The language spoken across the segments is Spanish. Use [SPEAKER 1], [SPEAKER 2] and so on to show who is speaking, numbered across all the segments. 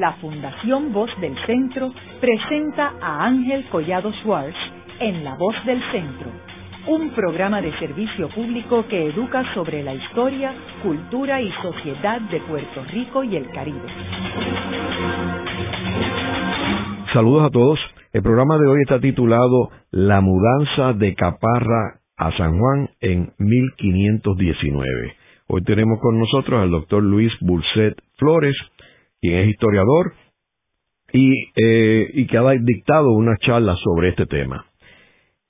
[SPEAKER 1] la Fundación Voz del Centro presenta a Ángel Collado Schwartz en La Voz del Centro, un programa de servicio público que educa sobre la historia, cultura y sociedad de Puerto Rico y el Caribe.
[SPEAKER 2] Saludos a todos. El programa de hoy está titulado La mudanza de Caparra a San Juan en 1519. Hoy tenemos con nosotros al doctor Luis Burset Flores, quien es historiador y, eh, y que ha dictado una charla sobre este tema.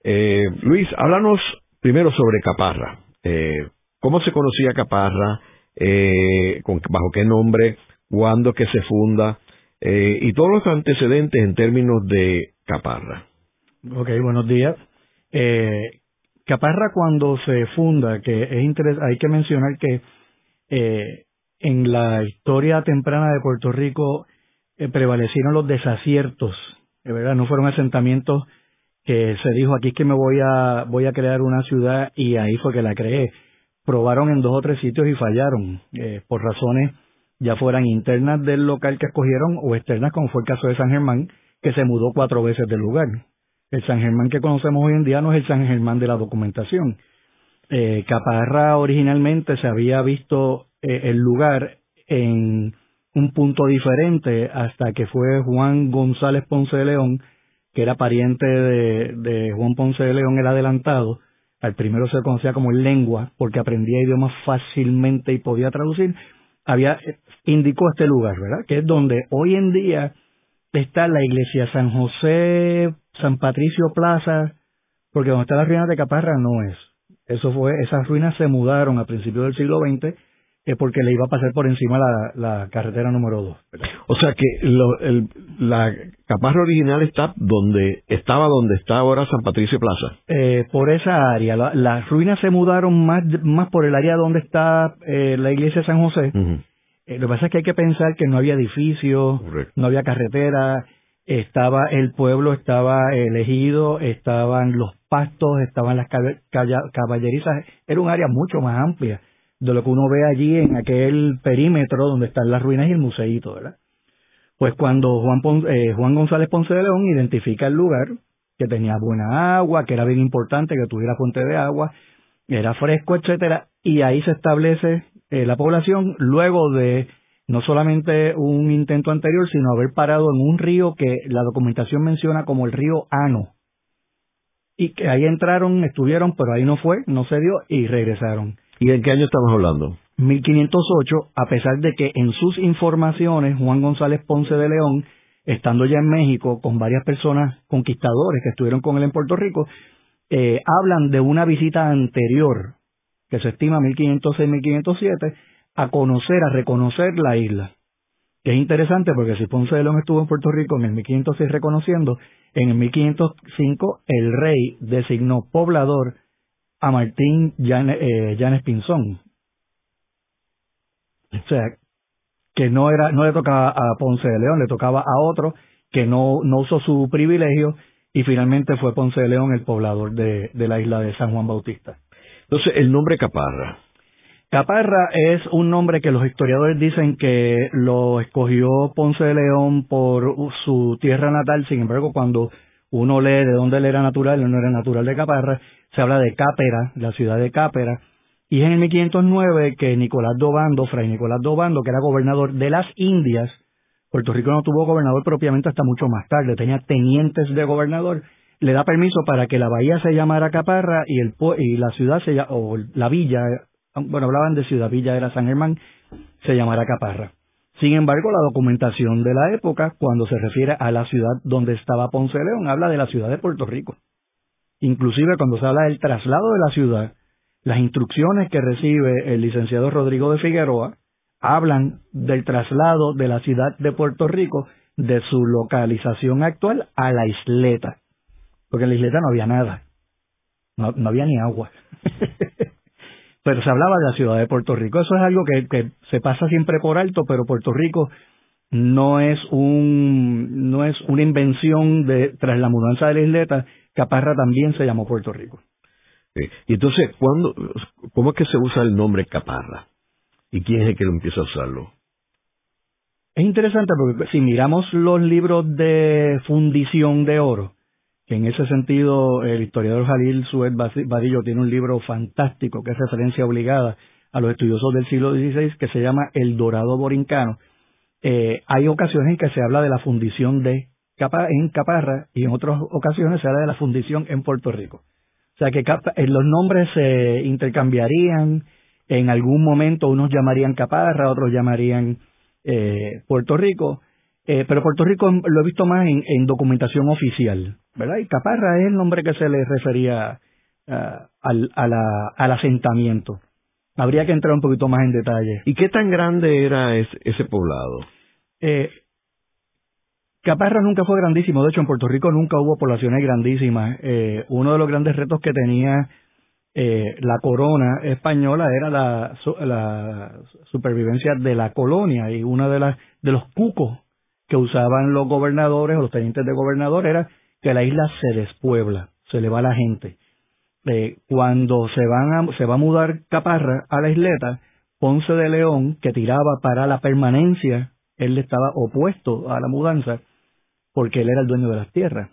[SPEAKER 2] Eh, Luis, háblanos primero sobre Caparra. Eh, ¿Cómo se conocía Caparra? Con, ¿Bajo qué nombre? ¿Cuándo que se funda? y todos los antecedentes en términos de Caparra.
[SPEAKER 3] Ok, buenos días. Caparra cuando se funda, que es hay que mencionar que eh, en la historia temprana de Puerto Rico eh, prevalecieron los desaciertos, de verdad, no fueron asentamientos que se dijo aquí es que me voy a voy a crear una ciudad y ahí fue que la creé. Probaron en dos o tres sitios y fallaron eh, por razones ya fueran internas del local que escogieron o externas, como fue el caso de San Germán, que se mudó cuatro veces del lugar. El San Germán que conocemos hoy en día no es el San Germán de la documentación. Eh, Caparra originalmente se había visto eh, el lugar en un punto diferente hasta que fue Juan González Ponce de León, que era pariente de, Juan Ponce de León el adelantado. Al primero se conocía como lengua porque aprendía idiomas fácilmente y podía traducir. Había eh, indicó este lugar, ¿verdad? Que es donde hoy en día está la iglesia San José San Patricio Plaza, porque donde está la ruina de Caparra no es. Eso fue, esas ruinas se mudaron a principios del siglo XX es porque le iba a pasar por encima la, la carretera número 2.
[SPEAKER 2] O sea que el, la Caparra original está donde estaba donde está ahora San Patricio Plaza.
[SPEAKER 3] Eh, por esa área. las ruinas se mudaron más, más por el área donde está eh, la iglesia de San José. Eh, lo que pasa es que hay que pensar que no había edificios, no había carretera, estaba el pueblo, estaba elegido, estaban los pastos, estaban las caballerizas, era un área mucho más amplia de lo que uno ve allí en aquel perímetro donde están las ruinas y el museíto, ¿verdad? Pues cuando Juan, eh, Juan González Ponce de León identifica el lugar, que tenía buena agua, que era bien importante que tuviera fuente de agua, era fresco, etcétera, y ahí se establece eh, la población luego de no solamente un intento anterior, sino haber parado en un río que la documentación menciona como el río Ano. Y que ahí entraron, estuvieron, pero ahí no fue, no se dio y regresaron.
[SPEAKER 2] ¿Y en qué año estamos hablando?
[SPEAKER 3] 1508, a pesar de que en sus informaciones Juan González Ponce de León, estando ya en México con varias personas conquistadores que estuvieron con él en Puerto Rico, eh, hablan de una visita anterior, que se estima 1506-1507, a conocer, a reconocer la isla. Es interesante porque si Ponce de León estuvo en Puerto Rico en el 1506 reconociendo, en el 1505 el rey designó poblador a Martín eh, Llanes, Pinzón. O sea, que no era no le tocaba a Ponce de León, le tocaba a otro que no, no usó su privilegio y finalmente fue Ponce de León el poblador de, de la isla de San Juan Bautista.
[SPEAKER 2] Entonces, el nombre Caparra,
[SPEAKER 3] Caparra es un nombre que los historiadores dicen que lo escogió Ponce de León por su tierra natal, sin embargo, cuando uno lee de dónde él era natural, él no era natural de Caparra, se habla de Cápera, la ciudad de Cápera, y es en el 1509 que Nicolás Dobando, Fray Nicolás Dobando, que era gobernador de las Indias, Puerto Rico no tuvo gobernador propiamente hasta mucho más tarde, tenía tenientes de gobernador, le da permiso para que la bahía se llamara Caparra y, el, y la ciudad se, o la villa bueno, hablaban de Ciudad Villa, era San Germán, se llamará Caparra. Sin embargo, la documentación de la época, cuando se refiere a la ciudad donde estaba Ponce León, habla de la ciudad de Puerto Rico. Inclusive cuando se habla del traslado de la ciudad, las instrucciones que recibe el licenciado Rodrigo de Figueroa hablan del traslado de la ciudad de Puerto Rico de su localización actual a la isleta. Porque en la isleta no había nada. No, no había ni agua. pero se hablaba de la ciudad de Puerto Rico. Eso es algo que, se pasa siempre por alto, pero Puerto Rico no es un no es una invención de tras la mudanza de la isleta. Caparra también se llamó Puerto Rico.
[SPEAKER 2] Y entonces, ¿cuándo, ¿cómo es que se usa el nombre Caparra? ¿Y quién es el que lo empieza a usarlo?
[SPEAKER 3] Es interesante porque si miramos los libros de fundición de oro, en ese sentido el historiador Jalil Suez Badillo tiene un libro fantástico que es referencia obligada a los estudiosos del siglo XVI que se llama El Dorado Borincano. Eh, hay ocasiones en que se habla de la fundición de capa, en Caparra y en otras ocasiones se habla de la fundición en Puerto Rico. O sea que eh, los nombres se intercambiarían, en algún momento unos llamarían Caparra, otros llamarían eh, Puerto Rico, eh, pero Puerto Rico lo he visto más en, documentación oficial, ¿verdad? Y Caparra es el nombre que se le refería ah, al, al asentamiento. Habría que entrar un poquito más en detalle.
[SPEAKER 2] ¿Y qué tan grande era ese, poblado?
[SPEAKER 3] Eh, Caparra nunca fue grandísimo, de hecho en Puerto Rico nunca hubo poblaciones grandísimas. Eh, uno de los grandes retos que tenía eh, la corona española era la, la, supervivencia de la colonia y uno de, las, de los cucos que usaban los gobernadores o los tenientes de gobernador era que la isla se despuebla, se le va la gente. Eh, cuando se, van se va a mudar Caparra a la isleta, Ponce de León, que tiraba para la permanencia, él estaba opuesto a la mudanza porque él era el dueño de las tierras.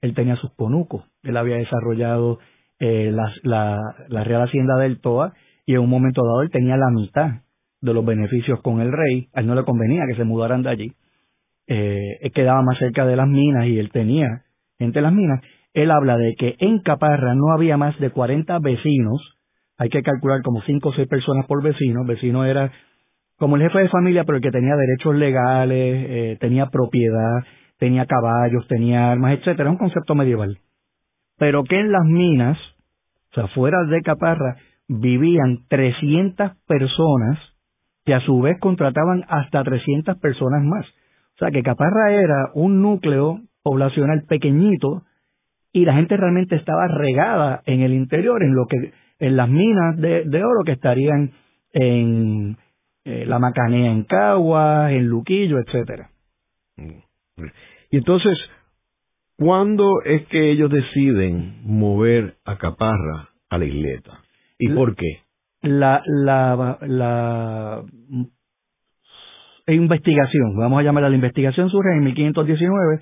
[SPEAKER 3] Él tenía sus conucos, él había desarrollado eh, la, la, Real Hacienda del Toa y en un momento dado él tenía la mitad de los beneficios con el rey, a él no le convenía que se mudaran de allí. Eh, quedaba más cerca de las minas y él tenía gente las minas él habla de que en Caparra no había más de 40 vecinos, hay que calcular como 5 o 6 personas por vecino, vecino era como el jefe de familia, pero el que tenía derechos legales, eh, tenía propiedad, tenía caballos, tenía armas, etcétera, un concepto medieval. Pero que en las minas, o sea, fuera de Caparra, vivían 300 personas que a su vez contrataban hasta 300 personas más. O sea que Caparra era un núcleo poblacional pequeñito y la gente realmente estaba regada en el interior, en lo que en las minas de, oro que estarían en eh, la Macanea en Caguas, en Luquillo, etcétera.
[SPEAKER 2] Y entonces, ¿cuándo es que ellos deciden mover a Caparra a la isleta? ¿Y por qué?
[SPEAKER 3] La, la, la investigación, vamos a llamarla la investigación surge en 1519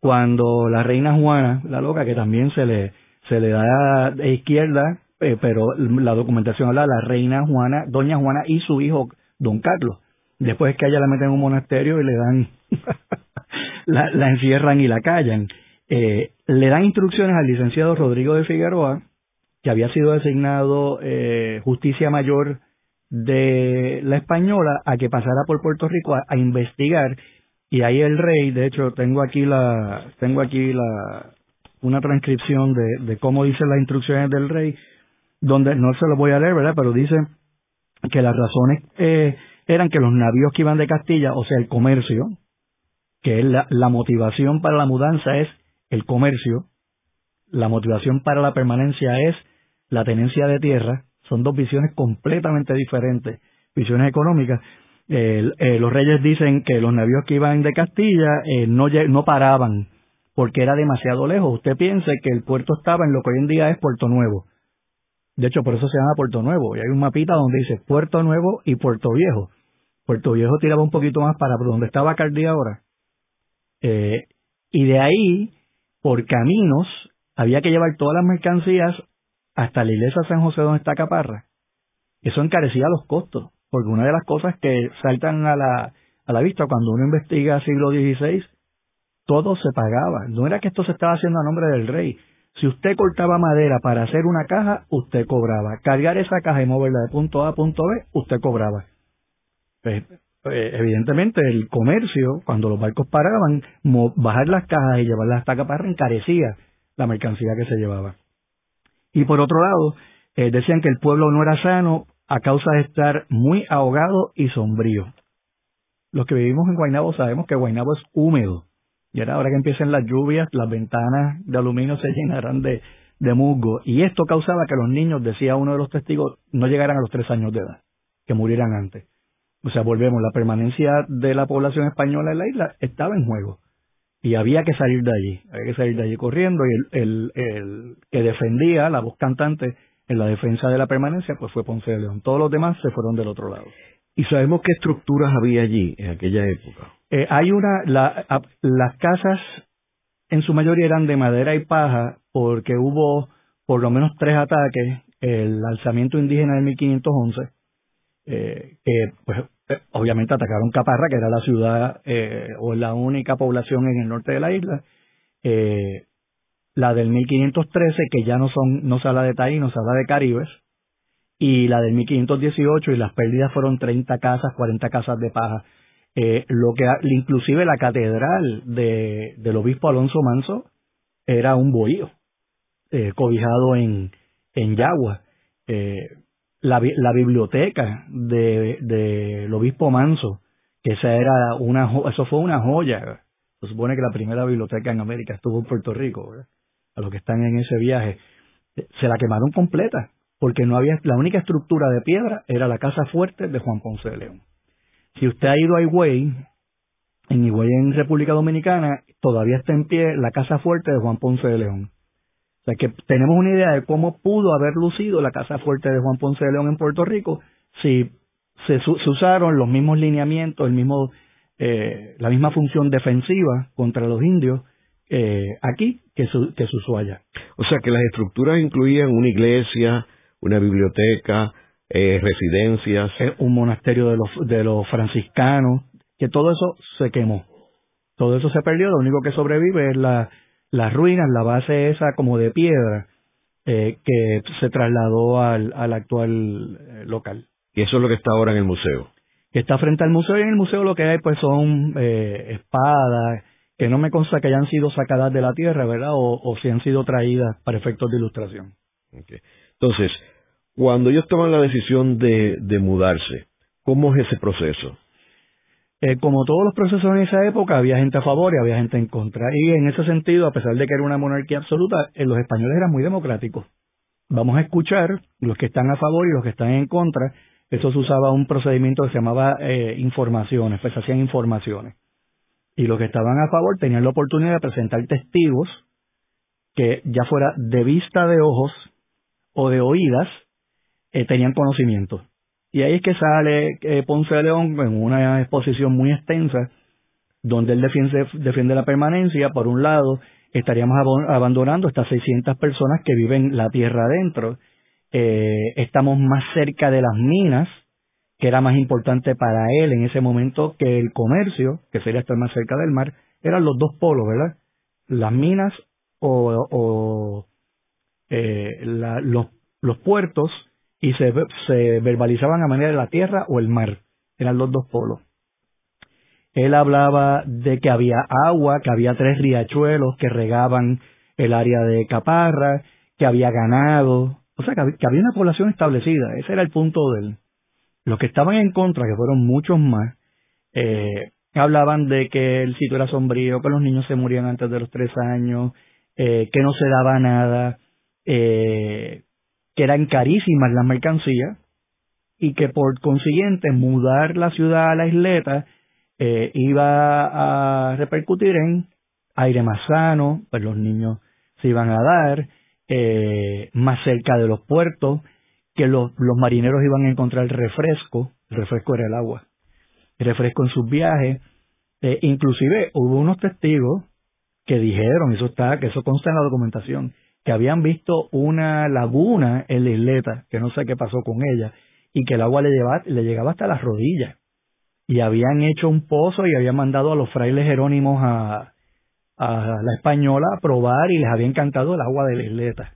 [SPEAKER 3] cuando la reina Juana, la loca, que también se le, se le da de izquierda, eh, pero la documentación habla de la reina Juana, doña Juana y su hijo, don Carlos. Después que ella la meten en un monasterio y le dan, la, la, encierran y la callan. Eh, le dan instrucciones al licenciado Rodrigo de Figueroa, que había sido designado eh, justicia mayor de la española, a que pasara por Puerto Rico a investigar y ahí el rey, de hecho, tengo aquí la, tengo aquí la, una transcripción de, de cómo dice las instrucciones del rey, donde no se lo voy a leer, ¿verdad? Pero dice que las razones eh, eran que los navíos que iban de Castilla, o sea, el comercio, que es la, la motivación para la mudanza es el comercio, la motivación para la permanencia es la tenencia de tierra, son dos visiones completamente diferentes, visiones económicas, eh, los reyes dicen que los navíos que iban de Castilla eh, no, no paraban porque era demasiado lejos. Usted piense que el puerto estaba en lo que hoy en día es Puerto Nuevo. De hecho, por eso se llama Puerto Nuevo. Y hay un mapita donde dice Puerto Nuevo y Puerto Viejo. Puerto Viejo tiraba un poquito más para donde estaba Cardí ahora. Eh, y de ahí, por caminos, había que llevar todas las mercancías hasta la iglesia de San José donde está Caparra. Eso encarecía los costos. Porque una de las cosas que saltan a la, a la vista cuando uno investiga siglo XVI, todo se pagaba. No era que esto se estaba haciendo a nombre del rey. Si usted cortaba madera para hacer una caja, usted cobraba. Cargar esa caja y moverla de punto A a punto B, usted cobraba. Pues, pues, evidentemente el comercio, cuando los barcos paraban, bajar las cajas y llevarlas hasta Caparra encarecía la mercancía que se llevaba. Y por otro lado, eh, decían que el pueblo no era sano a causa de estar muy ahogado y sombrío. Los que vivimos en Guaynabo sabemos que Guaynabo es húmedo. Y ahora, ahora que empiecen las lluvias, las ventanas de aluminio se llenarán de, de musgo. Y esto causaba que los niños, decía uno de los testigos, no llegaran a los tres años de edad, que murieran antes. O sea, volvemos, la permanencia de la población española en la isla estaba en juego. Y había que salir de allí, había que salir de allí corriendo. Y el, el, el que defendía, la voz cantante, en la defensa de la permanencia, pues fue Ponce de León. Todos los demás se fueron del otro lado.
[SPEAKER 2] ¿Y sabemos qué estructuras había allí en aquella época?
[SPEAKER 3] Eh, hay una, las casas en su mayoría eran de madera y paja porque hubo por lo menos tres ataques, el alzamiento indígena de 1511, eh, que pues obviamente atacaron Caparra, que era la ciudad eh, o la única población en el norte de la isla, eh, la del 1513, que ya no son no se habla de taínos, se habla de caribes, y la del 1518, y las pérdidas fueron 30 casas, 40 casas de paja. Eh, lo que inclusive la catedral de, del obispo Alonso Manso era un bohío eh, cobijado en, en Yagua. Eh, la, la biblioteca del de, obispo Manso, que esa era una eso fue una joya. Se supone que la primera biblioteca en América estuvo en Puerto Rico, a los que están en ese viaje, se la quemaron completa, porque no había la única estructura de piedra era la casa fuerte de Juan Ponce de León. Si usted ha ido a Higüey, en Higüey en República Dominicana, todavía está en pie la casa fuerte de Juan Ponce de León. O sea que tenemos una idea de cómo pudo haber lucido la casa fuerte de Juan Ponce de León en Puerto Rico si se, usaron los mismos lineamientos, el mismo, eh, la misma función defensiva contra los indios eh, aquí que, su, que se usó allá.
[SPEAKER 2] O sea que las estructuras incluían una iglesia, una biblioteca, eh, residencias.
[SPEAKER 3] un monasterio de los, de los franciscanos, que todo eso se quemó. Todo eso se perdió, lo único que sobrevive es la, las ruinas, la base esa como de piedra, eh, que se trasladó al, al actual eh, local.
[SPEAKER 2] Y eso es lo que está ahora en el museo.
[SPEAKER 3] Que está frente al museo y en el museo lo que hay pues son eh, espadas que no me consta que hayan sido sacadas de la tierra, ¿verdad? O, o si han sido traídas para efectos de ilustración.
[SPEAKER 2] Entonces, cuando ellos toman la decisión de, de mudarse, ¿cómo es ese proceso?
[SPEAKER 3] Eh, como todos los procesos en esa época, había gente a favor y había gente en contra. Y en ese sentido, a pesar de que era una monarquía absoluta, eh, los españoles eran muy democráticos. Vamos a escuchar los que están a favor y los que están en contra. Eso se usaba un procedimiento que se llamaba eh, informaciones, pues hacían informaciones. Y los que estaban a favor tenían la oportunidad de presentar testigos que ya fuera de vista de ojos o de oídas, eh, tenían conocimiento. Y ahí es que sale eh, Ponce de León en una exposición muy extensa, donde él defiende, defiende la permanencia. Por un lado, estaríamos abandonando estas 600 personas que viven la tierra adentro. Eh, estamos más cerca de las minas, que era más importante para él en ese momento que el comercio, que sería estar más cerca del mar. Eran los dos polos, ¿verdad? Las minas o, eh, los, los puertos y se, verbalizaban a manera de la tierra o el mar. Eran los dos polos. Él hablaba de que había agua, que había tres riachuelos que regaban el área de Caparra, que había ganado, o sea, que había una población establecida. Ese era el punto de él. Los que estaban en contra, que fueron muchos más, eh, hablaban de que el sitio era sombrío, que los niños se morían antes de los tres años, eh, que no se daba nada, eh, que eran carísimas las mercancías y que por consiguiente mudar la ciudad a la isleta eh, iba a repercutir en aire más sano, pues los niños se iban a dar, eh, más cerca de los puertos, que los, los marineros iban a encontrar refresco, el refresco era el agua, refresco en sus viajes, eh, inclusive hubo unos testigos que dijeron, eso está, que eso consta en la documentación, que habían visto una laguna en la isleta, que no sé qué pasó con ella, y que el agua le, llevaba, le llegaba hasta las rodillas. Y habían hecho un pozo y habían mandado a los frailes jerónimos a, a la española a probar y les había encantado el agua de la isleta.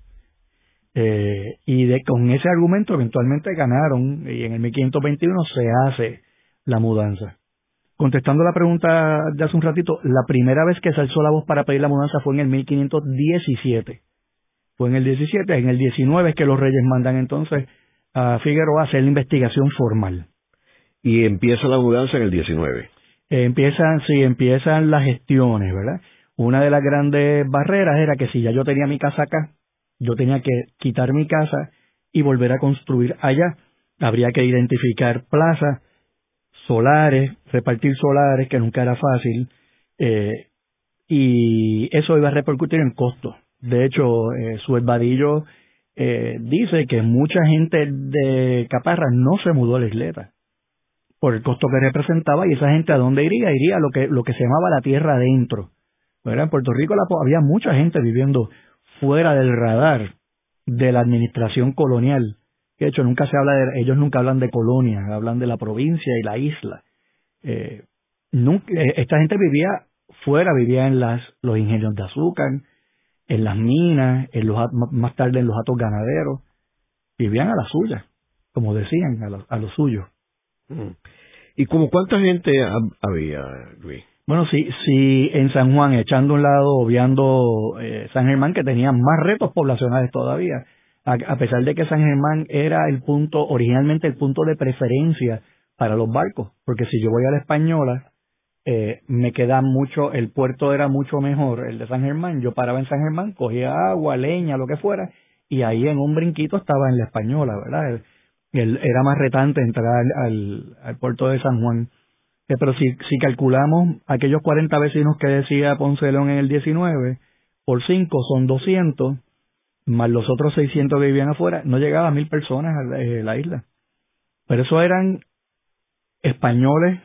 [SPEAKER 3] Eh, y de, con ese argumento eventualmente ganaron y en el 1521 se hace la mudanza. Contestando la pregunta de hace un ratito, la primera vez que se alzó la voz para pedir la mudanza fue en el 1517 fue en el 17, en el 19 es que los reyes mandan entonces a Figueroa a hacer la investigación formal.
[SPEAKER 2] Y empieza la mudanza en el 19.
[SPEAKER 3] empiezan, sí, empiezan las gestiones, ¿verdad? Una de las grandes barreras era que si ya yo tenía mi casa acá, yo tenía que quitar mi casa y volver a construir allá. Habría que identificar plazas, solares, repartir solares, que nunca era fácil, eh, y eso iba a repercutir en costos. De hecho, eh, su Vadillo eh, dice que mucha gente de Caparra no se mudó a la isleta por el costo que representaba y esa gente a dónde iría iría a lo que lo que se llamaba la tierra adentro en Puerto Rico había mucha gente viviendo fuera del radar de la administración colonial. De hecho nunca se habla de ellos nunca hablan de colonia hablan de la provincia y la isla. Eh, eh, esta gente vivía fuera vivía en las los ingenios de azúcar en las minas en los más tarde en los atos ganaderos vivían a la suya como decían a los a lo suyo
[SPEAKER 2] mm. ¿Y como cuánta gente había, Luis?
[SPEAKER 3] Bueno, sí, sí, en San Juan, echando un lado, obviando eh, San Germán, que tenía más retos poblacionales todavía, a, pesar de que San Germán era el punto, originalmente el punto de preferencia para los barcos, porque si yo voy a la Española, eh, me queda mucho, el puerto era mucho mejor, el de San Germán, yo paraba en San Germán, cogía agua, leña, lo que fuera, y ahí en un brinquito estaba en la Española, ¿verdad? era más retante entrar al, puerto de San Juan. Eh, pero si, si calculamos aquellos 40 vecinos que decía Ponce de León en el 19, por 5 son 200, más los otros 600 que vivían afuera, no llegaba a mil personas a la, eh, la isla. Pero eso eran españoles,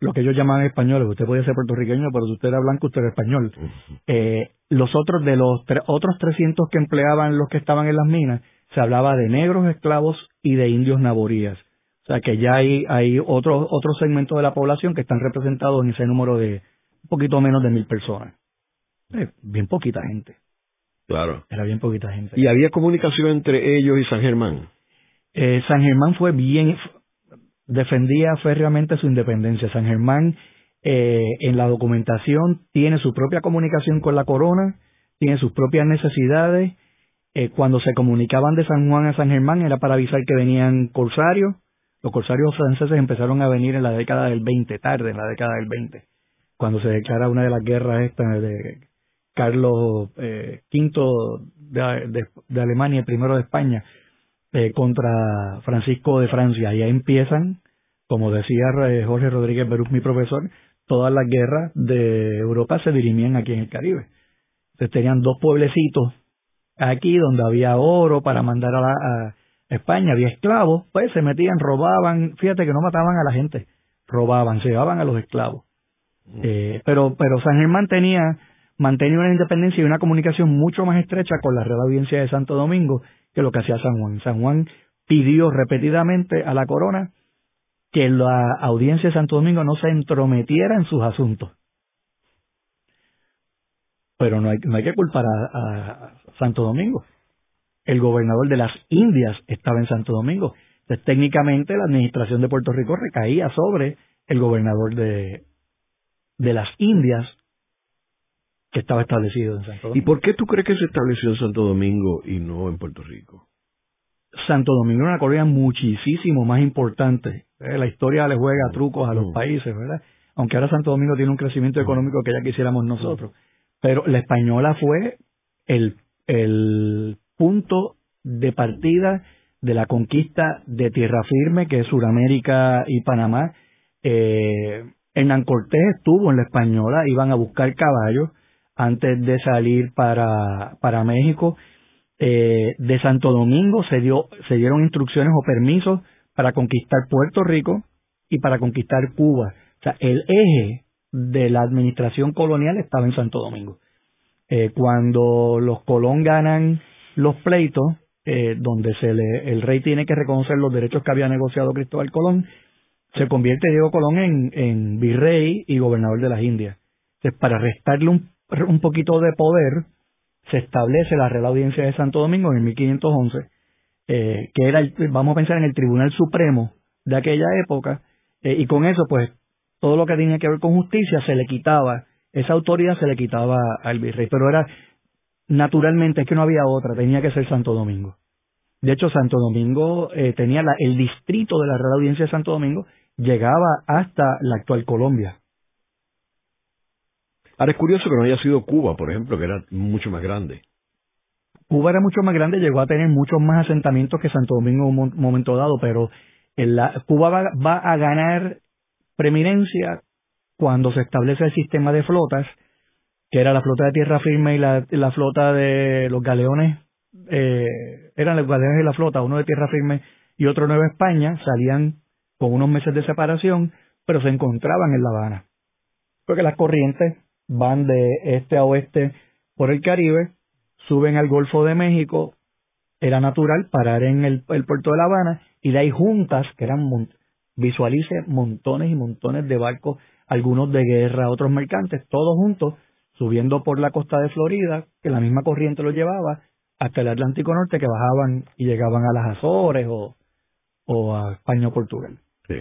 [SPEAKER 3] lo que ellos llaman españoles, usted podía ser puertorriqueño, pero si usted era blanco, usted era español. Eh, los otros, de los otros 300 que empleaban los que estaban en las minas, se hablaba de negros esclavos y de indios naborías. O sea que ya hay, hay otro, otro segmento de la población que están representados en ese número de un poquito menos de mil personas. Eh, bien poquita gente.
[SPEAKER 2] Claro.
[SPEAKER 3] Era bien poquita gente.
[SPEAKER 2] ¿Y había comunicación entre ellos y San Germán?
[SPEAKER 3] Eh, San Germán fue bien, defendía férreamente su independencia. San Germán eh, en la documentación tiene su propia comunicación con la corona, tiene sus propias necesidades eh, cuando se comunicaban de San Juan a San Germán era para avisar que venían corsarios. Los corsarios franceses empezaron a venir en la década del 20, tarde en la década del 20, cuando se declara una de las guerras estas de Carlos eh, V de, Alemania y primero de España eh, contra Francisco de Francia. Y ahí empiezan, como decía Jorge Rodríguez Beruz, mi profesor, todas las guerras de Europa se dirimían aquí en el Caribe. Entonces tenían dos pueblecitos aquí donde había oro para mandar a, la, España, había esclavos, pues se metían, robaban, fíjate que no mataban a la gente, robaban, se llevaban a los esclavos. Mm. Eh, pero, pero San Germán tenía, mantenía una independencia y una comunicación mucho más estrecha con la Real Audiencia de Santo Domingo que lo que hacía San Juan. San Juan pidió repetidamente a la corona que la audiencia de Santo Domingo no se entrometiera en sus asuntos. Pero no hay, no hay que culpar a, Santo Domingo. El gobernador de las Indias estaba en Santo Domingo. Entonces, técnicamente, la administración de Puerto Rico recaía sobre el gobernador de, de las Indias que estaba establecido en Santo Domingo.
[SPEAKER 2] ¿Y por qué tú crees que se estableció en Santo Domingo y no en Puerto Rico?
[SPEAKER 3] Santo Domingo es una colonia muchísimo más importante. ¿eh? La historia le juega trucos a los mm. países, ¿verdad? Aunque ahora Santo Domingo tiene un crecimiento económico que ya quisiéramos nosotros. Pero la española fue el, el punto de partida de la conquista de tierra firme, que es Sudamérica y Panamá. Eh, Hernán Cortés estuvo en la española, iban a buscar caballos antes de salir para, para México. Eh, de Santo Domingo se, dio, se dieron instrucciones o permisos para conquistar Puerto Rico y para conquistar Cuba. O sea, el eje de la administración colonial estaba en Santo Domingo. Eh, cuando los Colón ganan los pleitos, eh, donde se le, el rey tiene que reconocer los derechos que había negociado Cristóbal Colón, se convierte Diego Colón en, en virrey y gobernador de las Indias. Entonces, para restarle un, un poquito de poder, se establece la Real Audiencia de Santo Domingo en 1511, eh, que era, vamos a pensar en el Tribunal Supremo de aquella época, eh, y con eso, pues, todo lo que tenía que ver con justicia se le quitaba, esa autoridad se le quitaba al virrey, pero era naturalmente es que no había otra, tenía que ser Santo Domingo. De hecho, Santo Domingo eh, tenía la, el distrito de la Real Audiencia de Santo Domingo, llegaba hasta la actual Colombia.
[SPEAKER 2] Ahora es curioso que no haya sido Cuba, por ejemplo, que era mucho más grande.
[SPEAKER 3] Cuba era mucho más grande, llegó a tener muchos más asentamientos que Santo Domingo en un momento dado, pero Cuba va, a ganar preeminencia cuando se establece el sistema de flotas, que era la flota de tierra firme y la, flota de los galeones, eh, eran los galeones de la flota, uno de tierra firme y otro Nueva España, salían con unos meses de separación, pero se encontraban en La Habana. Porque las corrientes van de este a oeste por el Caribe, suben al Golfo de México, era natural parar en el, puerto de La Habana y de ahí juntas, que eran, visualice, montones y montones de barcos, algunos de guerra, otros mercantes, todos juntos, subiendo por la costa de Florida, que la misma corriente los llevaba, hasta el Atlántico Norte, que bajaban y llegaban a las Azores o, o a España o Portugal.
[SPEAKER 2] Sí.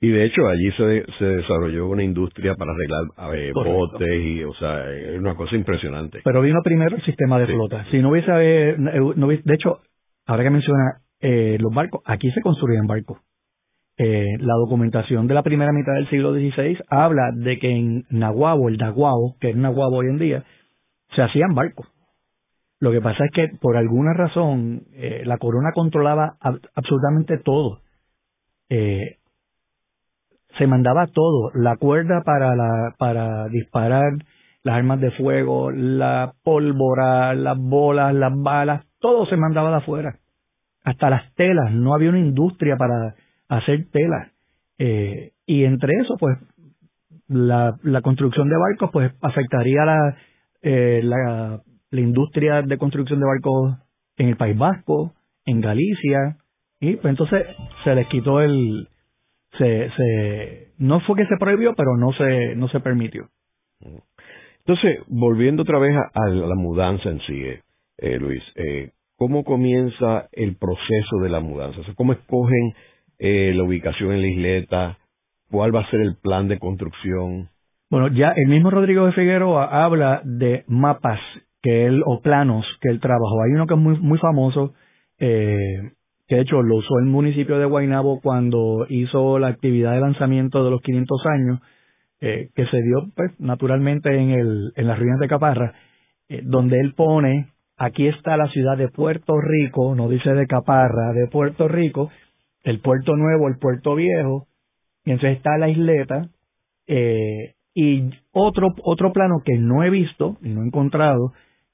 [SPEAKER 2] Y de hecho allí se, se desarrolló una industria para arreglar eh, botes y, o sea, es una cosa impresionante.
[SPEAKER 3] Pero vino primero el sistema de flota. Si no hubiese, eh, no de hecho, ahora que menciona eh, los barcos, aquí se construían barcos. Eh, la documentación de la primera mitad del siglo XVI habla de que en Nahuabo, el Nahuabo, que es Nahuabo hoy en día, se hacían barcos. Lo que pasa es que por alguna razón eh, la corona controlaba absolutamente todo. Eh, se mandaba todo, la cuerda para, la, para disparar las armas de fuego, la pólvora, las bolas, las balas, todo se mandaba de afuera. Hasta las telas, no había una industria para hacer telas. Eh, y entre eso, pues, la, la construcción de barcos, pues, afectaría la, eh, la, la industria de construcción de barcos en el País Vasco, en Galicia, y pues entonces se les quitó el, se, se, no fue que se prohibió, pero no se, no se permitió.
[SPEAKER 2] Entonces, volviendo otra vez a, la mudanza en sí, eh, eh, Luis, eh, ¿cómo comienza el proceso de la mudanza? ¿Cómo escogen eh, la ubicación en la isleta? ¿Cuál va a ser el plan de construcción?
[SPEAKER 3] Bueno, ya el mismo Rodrigo de Figueroa habla de mapas que él, o planos que él trabajó. Hay uno que es muy, muy famoso, eh, que de hecho lo usó el municipio de Guaynabo cuando hizo la actividad de lanzamiento de los 500 años, eh, que se dio pues naturalmente en, el, en las ruinas de Caparra, eh, donde él pone, aquí está la ciudad de Puerto Rico, no dice de Caparra, de Puerto Rico, el puerto nuevo, el puerto viejo, y entonces está la isleta, eh, y otro, otro plano que no he visto y no he encontrado,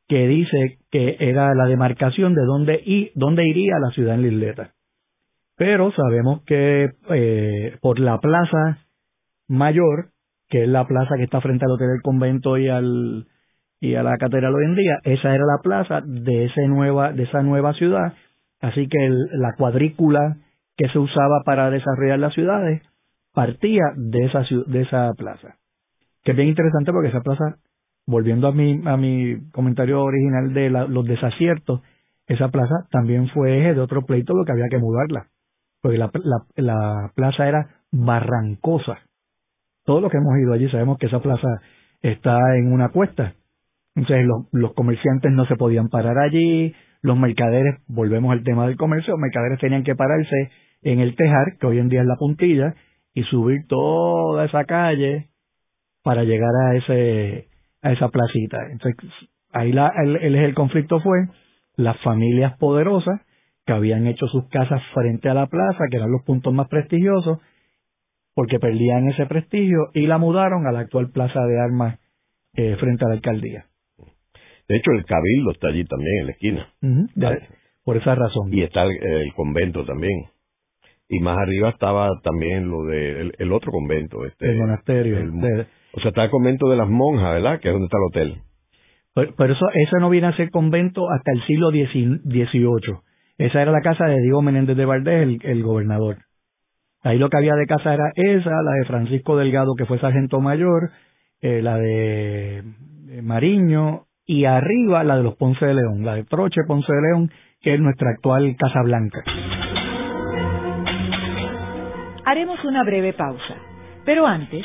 [SPEAKER 3] que dice que era la demarcación de dónde, y, dónde iría la ciudad en la isleta. Pero sabemos que eh, por la plaza mayor, que es la plaza que está frente al Hotel del Convento y al y a la catedral hoy en día, esa era la plaza de ese nueva de esa nueva ciudad, así que la cuadrícula que se usaba para desarrollar las ciudades partía de esa de esa plaza. Que es bien interesante porque esa plaza volviendo a mi, a mi comentario original de los desaciertos, esa plaza también fue eje de otro pleito lo que había que mudarla, porque la, la, plaza era barrancosa. Todos los que hemos ido allí sabemos que esa plaza está en una cuesta. Entonces los, los comerciantes no se podían parar allí, los mercaderes, volvemos al tema del comercio, los mercaderes tenían que pararse en el tejar, que hoy en día es la puntilla, y subir toda esa calle para llegar a ese a esa placita. Entonces, ahí la, el, el, conflicto fue las familias poderosas que habían hecho sus casas frente a la plaza, que eran los puntos más prestigiosos, porque perdían ese prestigio y la mudaron a la actual plaza de armas eh, frente a la alcaldía.
[SPEAKER 2] De hecho, el cabildo está allí también, en la esquina.
[SPEAKER 3] por esa razón.
[SPEAKER 2] Y está el, convento también. Y más arriba estaba también lo de el, otro convento. Este,
[SPEAKER 3] el monasterio.
[SPEAKER 2] O sea, está el convento de las monjas, ¿verdad? Que es donde está el hotel.
[SPEAKER 3] Pero, eso, eso no viene a ser convento hasta el siglo XVIII. Esa era la casa de Diego Menéndez de Valdés, el, gobernador. Ahí lo que había de casa era esa, la de Francisco Delgado, que fue sargento mayor, eh, la de Mariño, y arriba la de los Ponce de León, la de Troche Ponce de León, que es nuestra actual Casa Blanca.
[SPEAKER 1] Haremos una breve pausa, pero antes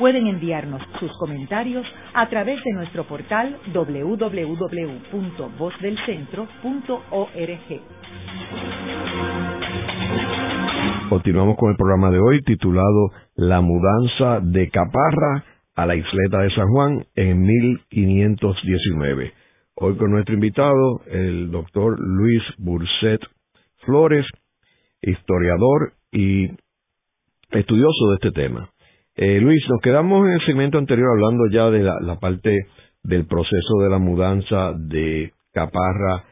[SPEAKER 1] Pueden enviarnos sus comentarios a través de nuestro portal www.vozdelcentro.org.
[SPEAKER 2] Continuamos con el programa de hoy titulado La mudanza de Caparra a la isleta de San Juan en 1519. Hoy con nuestro invitado, el doctor Luis Burset Flores, historiador y estudioso de este tema. Eh, Luis, nos quedamos en el segmento anterior hablando ya de la, parte del proceso de la mudanza de Caparra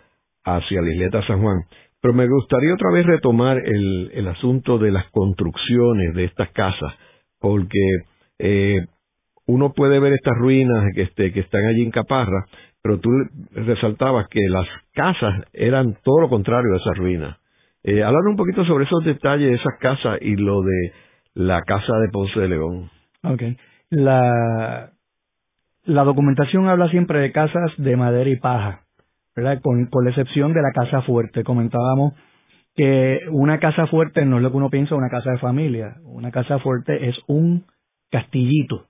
[SPEAKER 2] hacia la isleta San Juan. Pero me gustaría otra vez retomar el, asunto de las construcciones de estas casas, porque eh, uno puede ver estas ruinas que, este, que están allí en Caparra, pero tú resaltabas que las casas eran todo lo contrario de esas ruinas. Eh, hablar un poquito sobre esos detalles de esas casas y lo de la casa de Ponce de León.
[SPEAKER 3] Ok. La, la documentación habla siempre de casas de madera y paja, ¿verdad? Con, con la excepción de la casa fuerte. Comentábamos que una casa fuerte no es lo que uno piensa una casa de familia. Una casa fuerte es un castillito,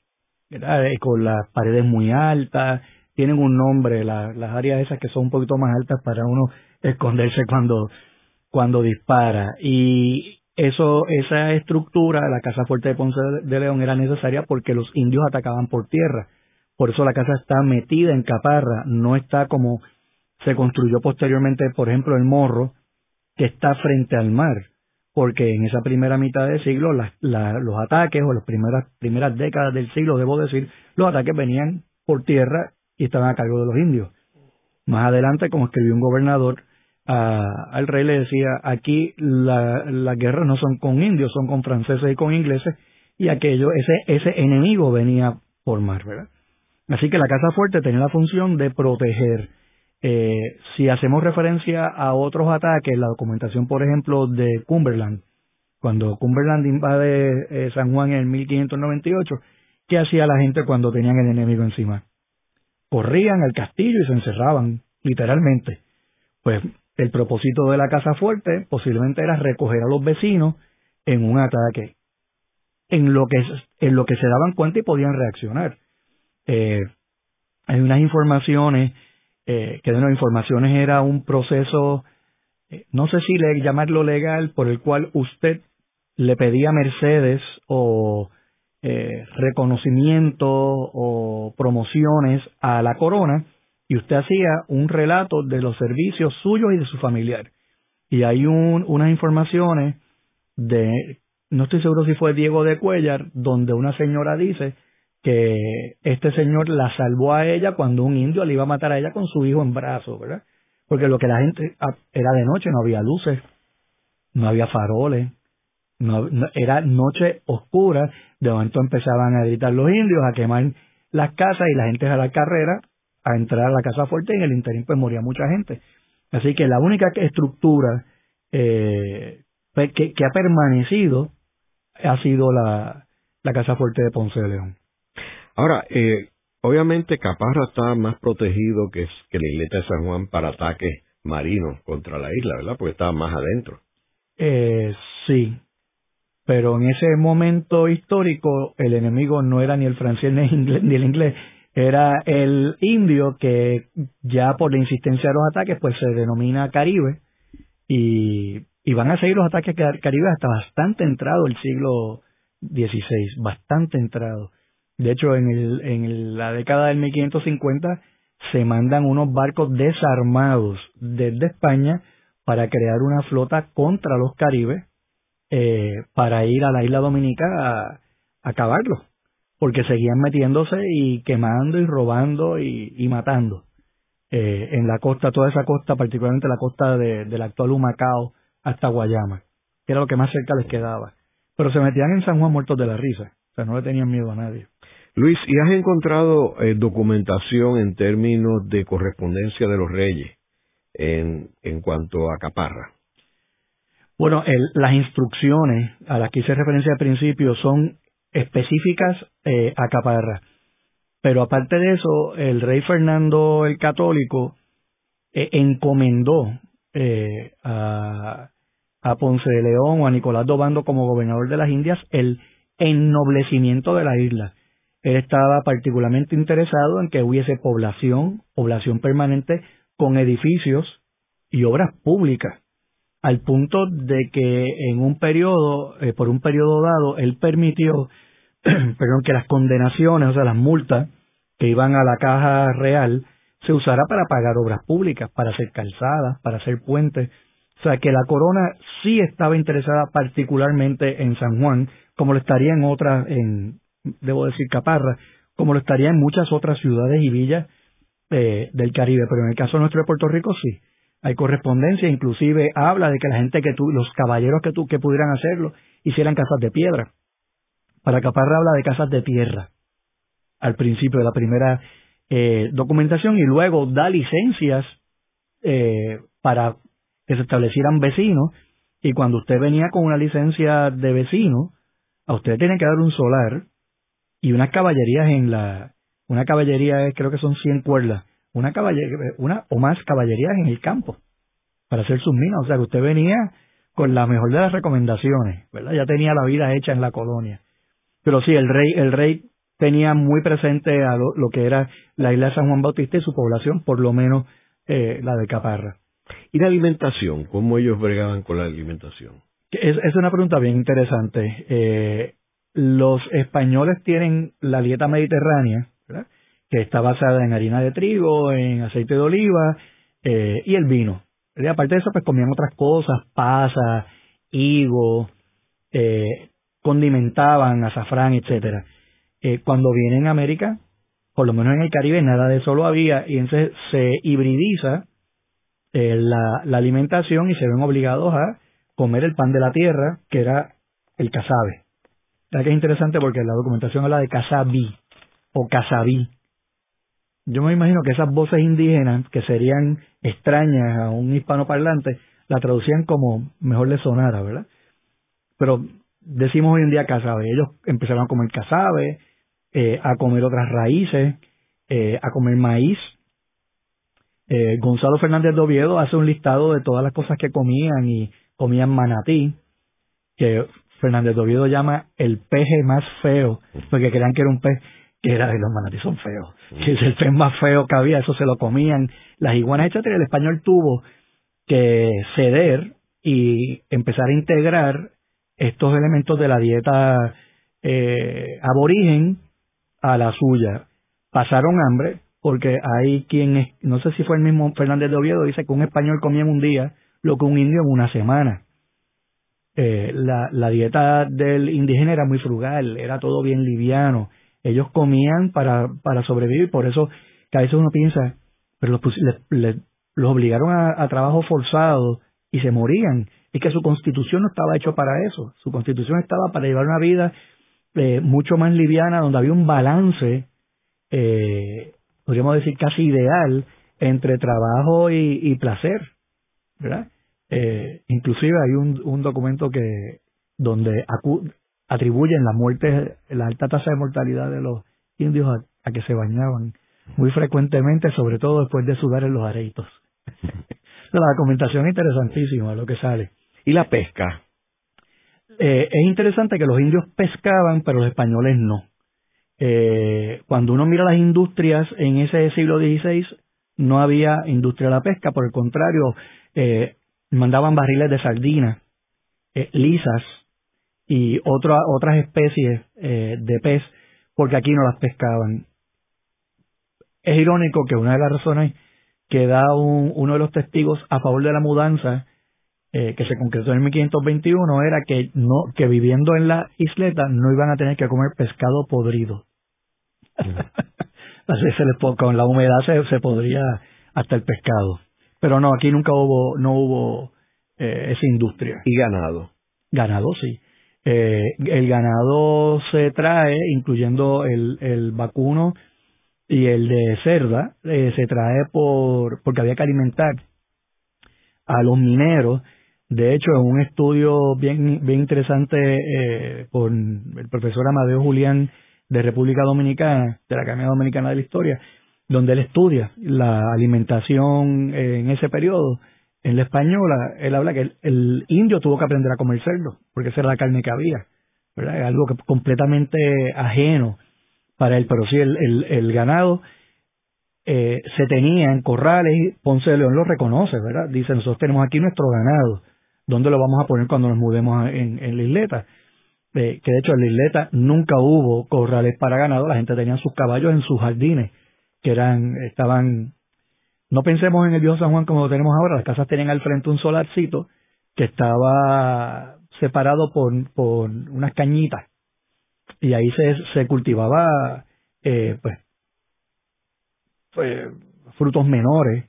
[SPEAKER 3] ¿verdad? Con las paredes muy altas, tienen un nombre, las áreas esas que son un poquito más altas para uno esconderse cuando, cuando dispara. Y eso, esa estructura, la Casa Fuerte de Ponce de León, era necesaria porque los indios atacaban por tierra. Por eso la casa está metida en caparra, no está como se construyó posteriormente, por ejemplo, el morro, que está frente al mar porque en esa primera mitad del siglo los ataques o las primeras, primeras décadas del siglo, debo decir, los ataques venían por tierra y estaban a cargo de los indios. Más adelante, como escribió un gobernador, al rey le decía, aquí las guerras no son con indios, son con franceses y con ingleses, y aquello, ese, ese enemigo venía por mar, ¿verdad? Así que la Casa Fuerte tenía la función de proteger eh, si hacemos referencia a otros ataques, la documentación, por ejemplo, de Cumberland, cuando Cumberland invade eh, San Juan en 1598, ¿qué hacía la gente cuando tenían el enemigo encima? Corrían al castillo y se encerraban, literalmente. Pues el propósito de la casa fuerte posiblemente era recoger a los vecinos en un ataque, en lo que, en lo que se daban cuenta y podían reaccionar. Eh, hay unas informaciones eh, que de nuevo informaciones era un proceso, eh, no sé si le, llamarlo legal, por el cual usted le pedía mercedes o reconocimiento o promociones a la corona y usted hacía un relato de los servicios suyos y de su familiar. Y hay un, unas informaciones de, no estoy seguro si fue Diego de Cuellar, donde una señora dice que este señor la salvó a ella cuando un indio le iba a matar a ella con su hijo en brazos, ¿verdad? Porque lo que la gente ah, era de noche, no había luces, no había faroles, no, era noche oscura, de momento empezaban a gritar los indios, a quemar las casas y la gente a la carrera a entrar a la casa fuerte y en el interior pues moría mucha gente. Así que la única estructura eh, que, que, ha permanecido ha sido la, la casa fuerte de Ponce de León.
[SPEAKER 2] Ahora, eh, obviamente Caparra está más protegido que, que la isleta de San Juan para ataques marinos contra la isla, ¿verdad? Porque estaba más adentro.
[SPEAKER 3] Eh, sí, pero en ese momento histórico el enemigo no era ni el francés ni el inglés, ni el inglés era el indio que ya por la insistencia de los ataques pues se denomina Caribe y, y van a seguir los ataques Caribe hasta bastante entrado el siglo XVI, bastante entrado. De hecho, en, el, en la década del 1550 se mandan unos barcos desarmados desde España para crear una flota contra los caribes eh, para ir a la isla dominica a, acabarlos, porque seguían metiéndose y quemando y robando y, matando eh, en la costa, toda esa costa, particularmente la costa de, del actual Humacao hasta Guayama, que era lo que más cerca les quedaba. Pero se metían en San Juan muertos de la risa, o sea, no le tenían miedo a nadie.
[SPEAKER 2] Luis, ¿y has encontrado eh, documentación en términos de correspondencia de los reyes en, en cuanto a Caparra?
[SPEAKER 3] Bueno, las instrucciones a las que hice referencia al principio son específicas eh, a Caparra. Pero aparte de eso, el rey Fernando el Católico eh, encomendó a, a Ponce de León o a Nicolás Dobando como gobernador de las Indias el ennoblecimiento de la isla él estaba particularmente interesado en que hubiese población, población permanente con edificios y obras públicas, al punto de que en un periodo, eh, por un periodo dado, él permitió perdón, que las condenaciones, o sea, las multas que iban a la caja real, se usara para pagar obras públicas, para hacer calzadas, para hacer puentes. O sea, que la corona sí estaba interesada particularmente en San Juan, como lo estaría en otras, en, debo decir, Caparra, como lo estaría en muchas otras ciudades y villas eh, del Caribe. Pero en el caso nuestro de Puerto Rico sí. Hay correspondencia, inclusive habla de que la gente que tú, los caballeros que tú, que pudieran hacerlo, hicieran casas de piedra. Para Caparra habla de casas de tierra al principio de la primera eh, documentación y luego da licencias eh, para que se establecieran vecinos y cuando usted venía con una licencia de vecino, a usted tiene que dar un solar y unas caballerías en la, una caballería creo que son 100 cuerdas, una caballería, una o más caballerías en el campo para hacer sus minas, o sea que usted venía con la mejor de las recomendaciones, ¿verdad? Ya tenía la vida hecha en la colonia. Pero sí, el rey, el rey tenía muy presente a lo, que era la isla de San Juan Bautista y su población, por lo menos eh, la de Caparra.
[SPEAKER 2] ¿Y la alimentación? ¿Cómo ellos bregaban con la alimentación?
[SPEAKER 3] Es, es una pregunta bien interesante. Eh, los españoles tienen la dieta mediterránea, que está basada en harina de trigo, en aceite de oliva eh, y el vino. Y aparte de eso, pues comían otras cosas, pasas, higo, eh, condimentaban azafrán, etcétera. Eh, cuando vienen a América, por lo menos en el Caribe, nada de eso lo había y entonces se hibridiza la, alimentación y se ven obligados a comer el pan de la tierra, que era el casabe. Ya que es interesante porque la documentación habla de casabí o casabí. Yo me imagino que esas voces indígenas, que serían extrañas a un hispanoparlante, la traducían como mejor le sonara, ¿verdad? Pero decimos hoy en día casabe. Ellos empezaron a comer casabe, eh, a comer otras raíces, eh, a comer maíz. Eh, Gonzalo Fernández de Oviedo hace un listado de todas las cosas que comían y comían manatí, que Fernández de Oviedo llama el peje más feo, porque creían que era un pez que era de los manatí son feos, que es el pez más feo que había, eso se lo comían las iguanas, etcétera. El español tuvo que ceder y empezar a integrar estos elementos de la dieta eh, aborigen a la suya. Pasaron hambre porque hay quien, no sé si fue el mismo Fernández de Oviedo, dice que un español comía en un día lo que un indio en una semana. Eh, la, la dieta del indígena era muy frugal, era todo bien liviano. Ellos comían para, para sobrevivir, por eso que a veces uno piensa, pero los, los obligaron a, trabajo forzado y se morían. Es que su constitución no estaba hecho para eso. Su constitución estaba para llevar una vida eh, mucho más liviana, donde había un balance, eh, podríamos decir casi ideal, entre trabajo y, placer, ¿verdad? Eh, inclusive hay un, un documento que donde atribuyen la muerte, la alta tasa de mortalidad de los indios a, que se bañaban muy frecuentemente, sobre todo después de sudar en los areitos. la documentación es interesantísima lo que sale.
[SPEAKER 2] ¿Y la pesca?
[SPEAKER 3] Eh, es interesante que los indios pescaban, pero los españoles no. Eh, cuando uno mira las industrias en ese siglo XVI, no había industria de la pesca, por el contrario, eh, mandaban barriles de sardinas lisas y otras especies de pez, porque aquí no las pescaban. Es irónico que una de las razones que da uno de los testigos a favor de la mudanza eh, que se concretó en 1521 era que no que viviendo en la isleta no iban a tener que comer pescado podrido. Así se les, con la humedad se, se, podría hasta el pescado. Pero no, aquí nunca hubo no hubo eh, esa industria.
[SPEAKER 2] ¿Y ganado?
[SPEAKER 3] Ganado, sí. Eh, el ganado se trae, incluyendo el, el vacuno y el de cerda, eh, se trae por porque había que alimentar a los mineros. De hecho, en un estudio bien, bien interesante eh, por el profesor Amadeo Julián de República Dominicana, de la Academia Dominicana de la Historia, donde él estudia la alimentación en ese periodo, en la española, él habla que el, indio tuvo que aprender a comer cerdo, porque esa era la carne que había, ¿verdad? Algo que completamente ajeno para él, pero sí el, ganado eh, se tenía en corrales, Ponce de León lo reconoce, ¿verdad? Dice, nosotros tenemos aquí nuestro ganado, ¿Dónde lo vamos a poner cuando nos mudemos en, la isleta? que de hecho en la isleta nunca hubo corrales para ganado, la gente tenía sus caballos en sus jardines, que eran, estaban, no pensemos en el viejo San Juan como lo tenemos ahora, las casas tenían al frente un solarcito que estaba separado por, por unas cañitas y ahí se, se cultivaba eh, pues, pues, frutos menores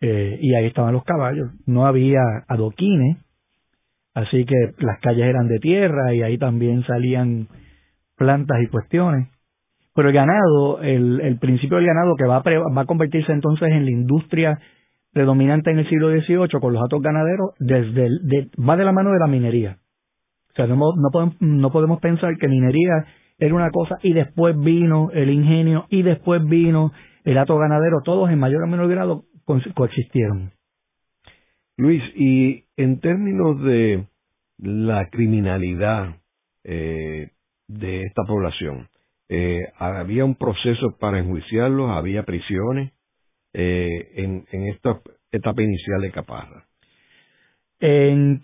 [SPEAKER 3] eh, y ahí estaban los caballos. No había adoquines, así que las calles eran de tierra y ahí también salían plantas y cuestiones. Pero el ganado, el, el principio del ganado que va a, va a convertirse entonces en la industria predominante en el siglo XVIII con los atos ganaderos, desde de, va de la mano de la minería. O sea, no, no, podemos, no podemos pensar que minería era una cosa y después vino el ingenio y después vino el ato ganadero, todos en mayor o menor grado coexistieron.
[SPEAKER 2] Luis, y en términos de la criminalidad eh, de esta población, eh, ¿había un proceso para enjuiciarlos? ¿Había prisiones eh, en, en esta etapa inicial de Caparra?
[SPEAKER 3] En,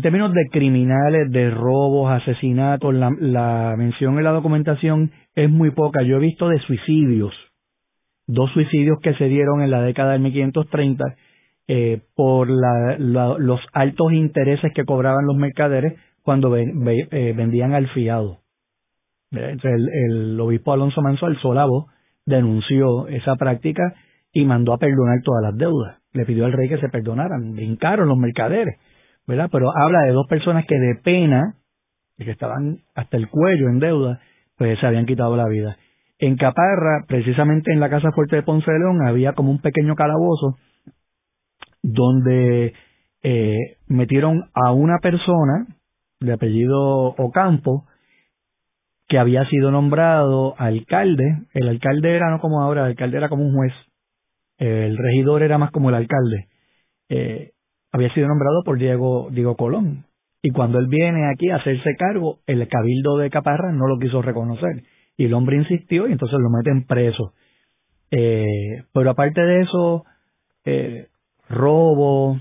[SPEAKER 3] términos de criminales, de robos, asesinatos, la, la mención en la documentación es muy poca. Yo he visto de suicidios, dos suicidios que se dieron en la década de 1530 eh, por la, los altos intereses que cobraban los mercaderes cuando eh, vendían al fiado. El, obispo Alonso Manso al Solavo denunció esa práctica y mandó a perdonar todas las deudas. Le pidió al rey que se perdonaran. Brincaron los mercaderes, ¿verdad? Pero habla de dos personas que de pena, que estaban hasta el cuello en deuda, pues se habían quitado la vida. En Caparra, precisamente en la Casa Fuerte de Ponce de León, había como un pequeño calabozo donde eh, metieron a una persona de apellido Ocampo que había sido nombrado alcalde. El alcalde era no como ahora, el alcalde era como un juez. El regidor era más como el alcalde. Eh, había sido nombrado por Diego, Diego Colón. Y cuando él viene aquí a hacerse cargo, el cabildo de Caparra no lo quiso reconocer. Y el hombre insistió y entonces lo meten preso. Eh, pero aparte de eso, eh, robo.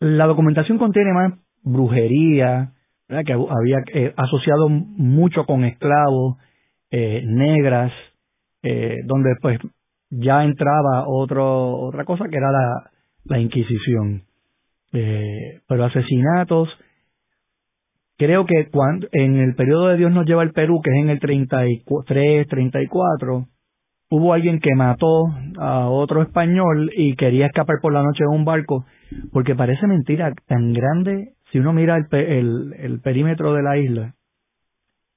[SPEAKER 3] La documentación contiene más brujería, que había eh, asociado mucho con esclavos, eh, negras, eh, donde pues ya entraba otro, otra cosa que era la, la Inquisición. Pero asesinatos, Creo que cuando, en el periodo de Dios nos lleva al Perú, que es en el 33, 34, hubo alguien que mató a otro español y quería escapar por la noche de un barco, porque parece mentira, tan grande, si uno mira el, el, el perímetro de la isla,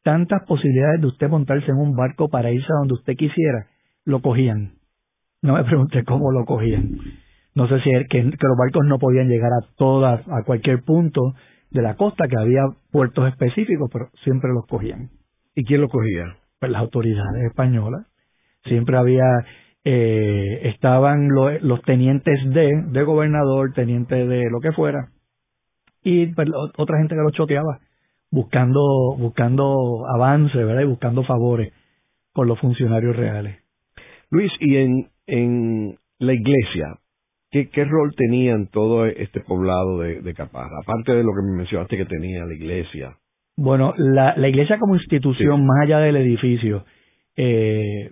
[SPEAKER 3] tantas posibilidades de usted montarse en un barco para irse a donde usted quisiera, lo cogían. No me pregunté cómo lo cogían. No sé si es que, que los barcos no podían llegar a todas, a cualquier punto, de la costa, que había puertos específicos, pero siempre los cogían.
[SPEAKER 2] ¿Y quién los cogía?
[SPEAKER 3] Pues las autoridades españolas. Siempre había, eh, estaban los tenientes de, de gobernador, teniente de lo que fuera, y pues, otra gente que los choteaba, buscando, buscando avance, ¿verdad? Y buscando favores con los funcionarios reales.
[SPEAKER 2] Luis, y en, en la iglesia, ¿Qué, rol tenía en todo este poblado de, de Caparra? Aparte de lo que me mencionaste que tenía la iglesia.
[SPEAKER 3] Bueno, la, la iglesia como institución, más allá del edificio, eh,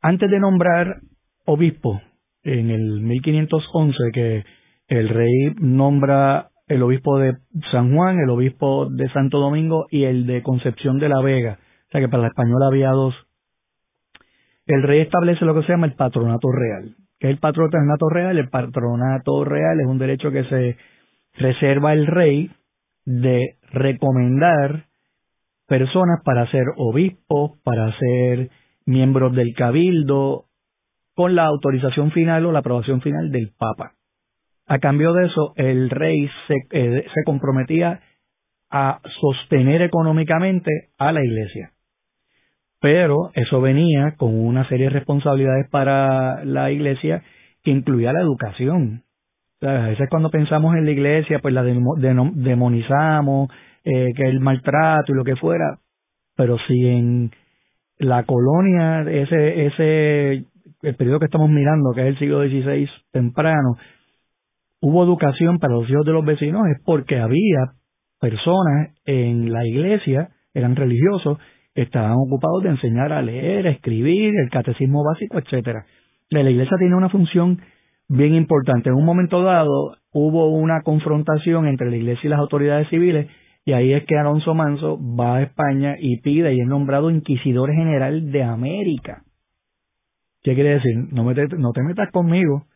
[SPEAKER 3] antes de nombrar obispo, en el 1511, que el rey nombra el obispo de San Juan, el obispo de Santo Domingo y el de Concepción de la Vega. O sea que para la española había dos. El rey establece lo que se llama el patronato real que es el patronato real. El patronato real es un derecho que se reserva el rey de recomendar personas para ser obispos, para ser miembros del cabildo, con la autorización final o la aprobación final del Papa. A cambio de eso, el rey se, eh, se comprometía a sostener económicamente a la iglesia pero eso venía con una serie de responsabilidades para la iglesia que incluía la educación. a veces cuando pensamos en la iglesia, pues la demonizamos, eh, que el maltrato y lo que fuera, pero si en la colonia, ese, ese, el periodo que estamos mirando, que es el siglo XVI temprano, hubo educación para los hijos de los vecinos es porque había personas en la iglesia, eran religiosos, estaban ocupados de enseñar a leer, a escribir, el catecismo básico, etcétera. La iglesia tiene una función bien importante. En un momento dado hubo una confrontación entre la iglesia y las autoridades civiles y ahí es que Alonso Manso va a España y pide y es nombrado inquisidor general de América. ¿Qué quiere decir? No, no te metas conmigo,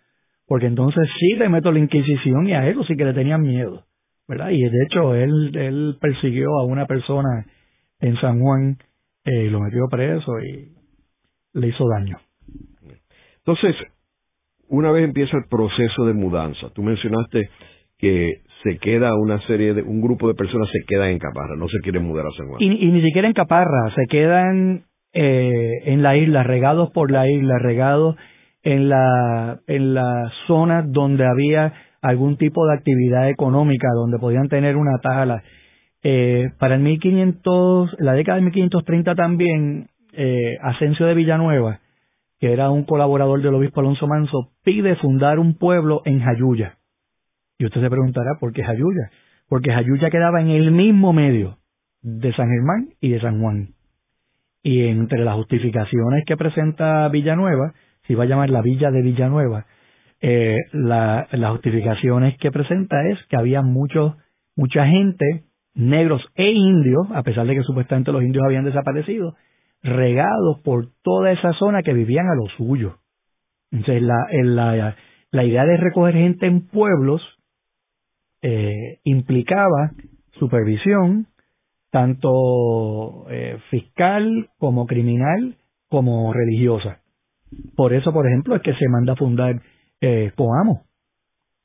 [SPEAKER 3] porque entonces sí te meto la Inquisición y a él sí que le tenían miedo, ¿verdad? Y de hecho él, él persiguió a una persona en San Juan, eh, lo metió preso y le hizo daño.
[SPEAKER 2] Entonces, una vez empieza el proceso de mudanza, tú mencionaste que se queda una serie de, un grupo de personas se queda en Caparra, no se quieren mudar a San Juan.
[SPEAKER 3] Y, ni siquiera en Caparra, se quedan eh, en la isla, regados por la isla, regados en la, en la zona donde había algún tipo de actividad económica, donde podían tener una tala. Eh, para el 1500, la década de 1530 también, eh, Asensio de Villanueva, que era un colaborador del obispo Alonso Manso, pide fundar un pueblo en Jayuya. Y usted se preguntará, ¿por qué Jayuya? Porque Jayuya quedaba en el mismo medio de San Germán y de San Juan. Y entre las justificaciones que presenta Villanueva, si va a llamar la villa de Villanueva, eh, la, las justificaciones que presenta es que había muchos, mucha gente, negros e indios, a pesar de que supuestamente los indios habían desaparecido, regados por toda esa zona que vivían a lo suyo. Entonces, la, la, la idea de recoger gente en pueblos eh, implicaba supervisión, tanto eh, fiscal como criminal como religiosa. Por eso, por ejemplo, es que se manda a fundar eh, Coamo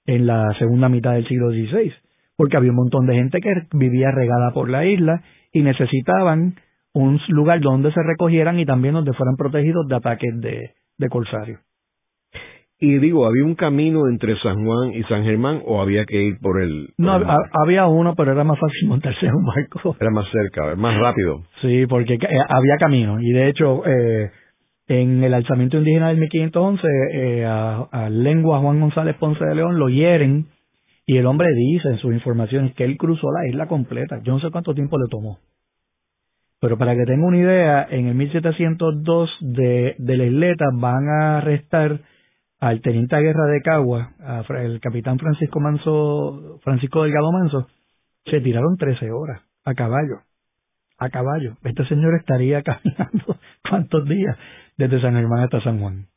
[SPEAKER 3] en la segunda mitad del siglo XVI, porque había un montón de gente que vivía regada por la isla y necesitaban un lugar donde se recogieran y también donde fueran protegidos de ataques de, de corsarios.
[SPEAKER 2] Y digo, ¿había un camino entre San Juan y San Germán o había que ir por el...?
[SPEAKER 3] no, había uno, pero era más fácil montarse en un barco.
[SPEAKER 2] Era más cerca, más rápido.
[SPEAKER 3] Sí, porque eh, había camino. Y de hecho, eh, en el alzamiento indígena del 1511, eh, a, a lengua Juan González Ponce de León lo hieren y el hombre dice en sus informaciones que él cruzó la isla completa. Yo no sé cuánto tiempo le tomó. Pero para que tenga una idea, en el 1702 de, de la isleta van a arrestar al teniente de guerra de Cagua, el capitán Francisco Manso, Francisco Delgado Manso, se tiraron 13 horas a caballo. A caballo. Este señor estaría caminando cuántos días desde San Germán hasta San Juan.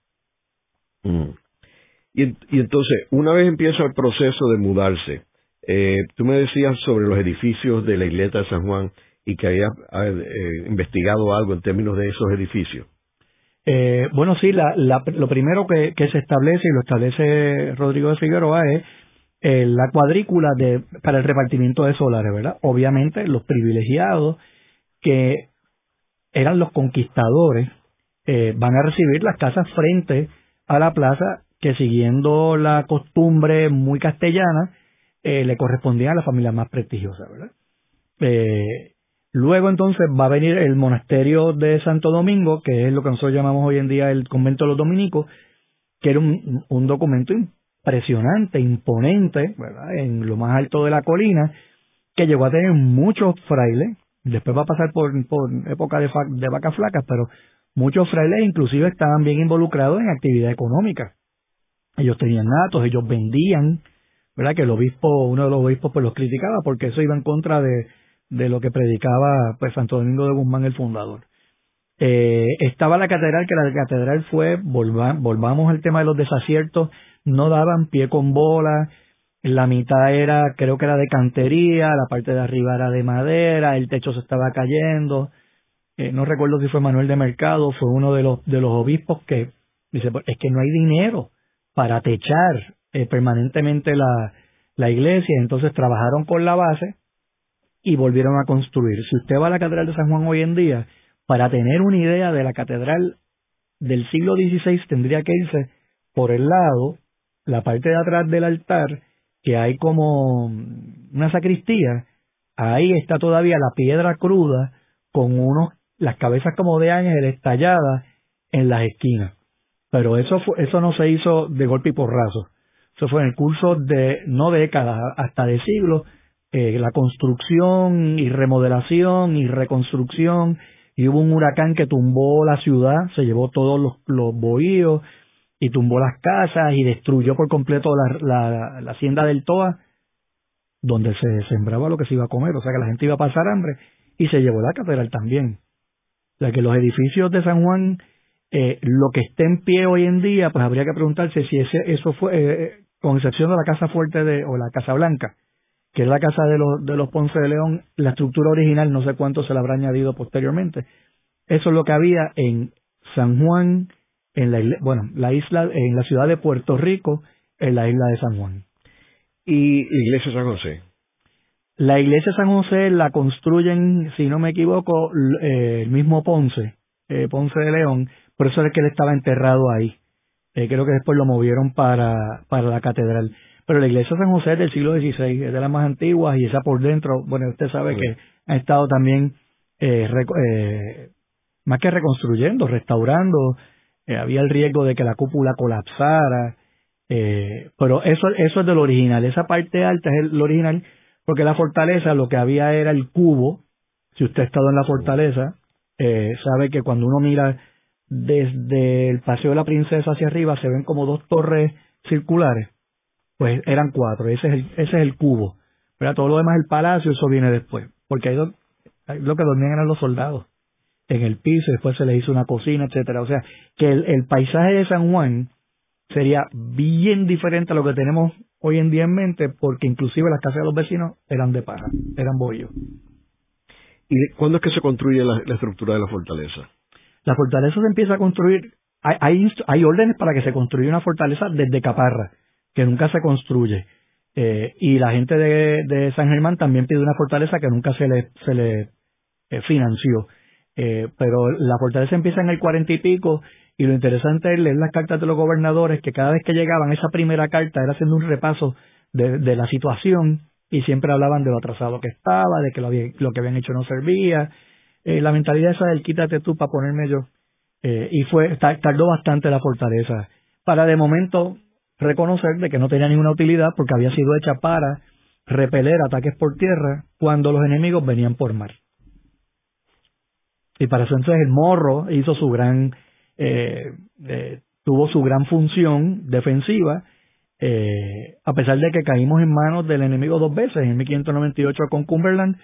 [SPEAKER 2] Mm. Y, y, entonces, una vez empieza el proceso de mudarse, eh, tú me decías sobre los edificios de la isleta de San Juan y que había eh, investigado algo en términos de esos edificios.
[SPEAKER 3] Eh, bueno, sí, la, lo primero que, se establece, y lo establece Rodrigo de Figueroa, es eh, la cuadrícula de, para el repartimiento de solares, ¿verdad? Obviamente los privilegiados que eran los conquistadores eh, van a recibir las casas frente a la plaza que siguiendo la costumbre muy castellana le correspondían a las familias más prestigiosas, ¿verdad? Luego entonces va a venir el monasterio de Santo Domingo, que es lo que nosotros llamamos hoy en día el convento de los dominicos, que era un, documento impresionante, imponente, ¿verdad? En lo más alto de la colina, que llegó a tener muchos frailes, después va a pasar por, por época de, de vacas flacas, pero muchos frailes inclusive estaban bien involucrados en actividad económica. Ellos tenían datos, ellos vendían, ¿verdad? Que el obispo, uno de los obispos pues los criticaba porque eso iba en contra de, de lo que predicaba pues Santo Domingo de Guzmán el fundador. Eh, estaba la catedral, que la catedral fue, volvamos al tema de los desaciertos, no daban pie con bola, la mitad era, creo que era de cantería, la parte de arriba era de madera, el techo se estaba cayendo, eh, no recuerdo si fue Manuel de Mercado, fue uno de los, de los obispos que dice, pues, es que no hay dinero para techar eh, permanentemente la, la iglesia, entonces trabajaron con la base, y volvieron a construir. Si usted va a la Catedral de San Juan hoy en día, para tener una idea de la catedral del siglo XVI tendría que irse por el lado, la parte de atrás del altar, que hay como una sacristía, ahí está todavía la piedra cruda con unos, las cabezas como de ángeles talladas en las esquinas. Pero eso, eso no se hizo de golpe y porrazo. Eso fue en el curso de, no décadas, hasta de siglos, eh, la construcción y remodelación y reconstrucción. Y hubo un huracán que tumbó la ciudad, se llevó todos los, los bohíos y tumbó las casas y destruyó por completo la, la, hacienda del Toa, donde se sembraba lo que se iba a comer, o sea que la gente iba a pasar hambre, y se llevó la catedral también. O que los edificios de San Juan, eh, lo que esté en pie hoy en día, pues habría que preguntarse si ese, eso fue, eh, con excepción de la Casa Fuerte de, o la Casa Blanca, que es la casa de los, de los Ponce de León, la estructura original, no sé cuánto se le habrá añadido posteriormente. Eso es lo que había en San Juan, en la, bueno, la isla, en la ciudad de Puerto Rico, en la isla de San Juan.
[SPEAKER 2] ¿Y Iglesia San José?
[SPEAKER 3] La iglesia de San José la construyen, si no me equivoco, eh, el mismo Ponce, eh, Ponce de León, por eso es que él estaba enterrado ahí. Eh, creo que después lo movieron para, para la catedral. Pero la iglesia de San José es del siglo XVI, es de las más antiguas y esa por dentro, bueno, usted sabe que ha estado también eh, eh, más que reconstruyendo, restaurando. Había el riesgo de que la cúpula colapsara. Eh, pero eso, eso es del original. Esa parte alta es el original porque la fortaleza lo que había era el cubo. Si usted ha estado en la fortaleza, eh, sabe que cuando uno mira desde el Paseo de la Princesa hacia arriba se ven como dos torres circulares, pues eran cuatro, ese es el, ese es el cubo. Pero todo lo demás, el palacio, eso viene después, porque ahí lo, lo que dormían eran los soldados en el piso, después se les hizo una cocina, etcétera. O sea, que el, el paisaje de San Juan sería bien diferente a lo que tenemos hoy en día en mente, porque inclusive las casas de los vecinos eran de paja, eran bollos.
[SPEAKER 2] ¿Y cuándo es que se construye la, estructura de la fortaleza?
[SPEAKER 3] La fortaleza se empieza a construir, hay, hay, hay, órdenes para que se construya una fortaleza desde Caparra, que nunca se construye. Eh, y la gente de, de, San Germán también pide una fortaleza que nunca se le, se le eh, financió. Eh, pero la fortaleza empieza en el cuarenta y pico y lo interesante es leer las cartas de los gobernadores que cada vez que llegaban esa primera carta era haciendo un repaso de, la situación y siempre hablaban de lo atrasado que estaba, de que lo, lo que habían hecho no servía. Eh, la mentalidad esa del quítate tú para ponerme yo. Eh, y fue tardó bastante la fortaleza para de momento reconocer de que no tenía ninguna utilidad porque había sido hecha para repeler ataques por tierra cuando los enemigos venían por mar. Y para eso entonces el morro hizo su gran, eh, eh, tuvo su gran función defensiva, eh, a pesar de que caímos en manos del enemigo dos veces, en 1598 con Cumberland,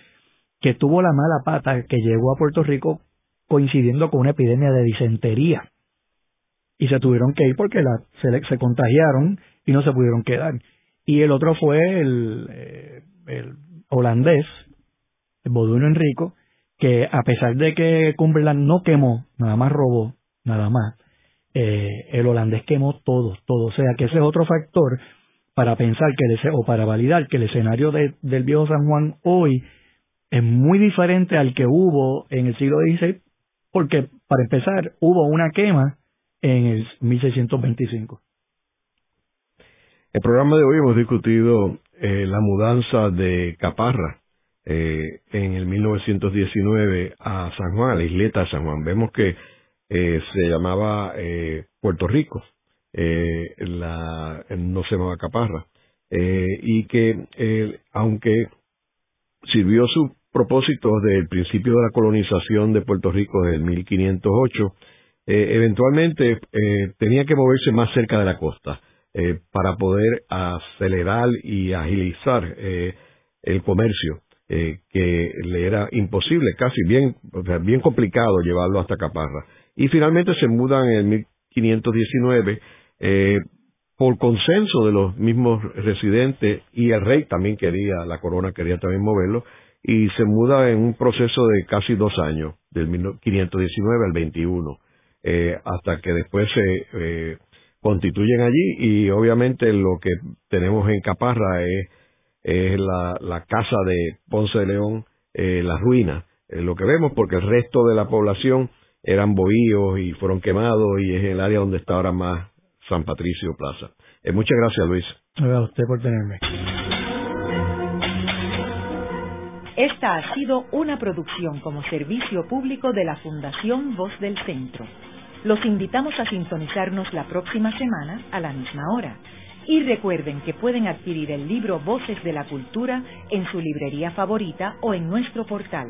[SPEAKER 3] que tuvo la mala pata que llegó a Puerto Rico coincidiendo con una epidemia de disentería. Y se tuvieron que ir porque se, contagiaron y no se pudieron quedar. Y el otro fue el, eh, el holandés, el Boduino Enrico, que a pesar de que Cumberland no quemó, nada más robó, nada más, eh, el holandés quemó todo, todo. O sea que ese es otro factor para pensar que el, o para validar que el escenario de, del viejo San Juan hoy es muy diferente al que hubo en el siglo XVI, porque para empezar hubo una quema en el 1625.
[SPEAKER 2] El programa de hoy hemos discutido eh, la mudanza de Caparra eh, en el 1919 a San Juan, a la isleta de San Juan. Vemos que eh, se llamaba eh, Puerto Rico, eh, la, no se llamaba Caparra, eh, y que eh, aunque sirvió su propósito desde el principio de la colonización de Puerto Rico desde el 1508, eventualmente tenía que moverse más cerca de la costa para poder acelerar y agilizar el comercio eh, que le era imposible, casi bien, bien complicado llevarlo hasta Caparra. Y finalmente se mudan en el 1519 eh, por consenso de los mismos residentes y el rey también quería, la corona quería también moverlo, y se muda en un proceso de casi dos años, del 1519 al 21, eh, hasta que después se eh, constituyen allí y obviamente lo que tenemos en Caparra es es la, casa de Ponce de León, eh, la ruina, lo que vemos, porque el resto de la población eran bohíos y fueron quemados y es el área donde está ahora más San Patricio Plaza. Eh, muchas gracias, Luis.
[SPEAKER 3] A usted por tenerme.
[SPEAKER 1] Esta ha sido una producción como servicio público de la Fundación Voz del Centro. Los invitamos a sintonizarnos la próxima semana a la misma hora Y recuerden que pueden adquirir el libro Voces de la Cultura en su librería favorita o en nuestro portal.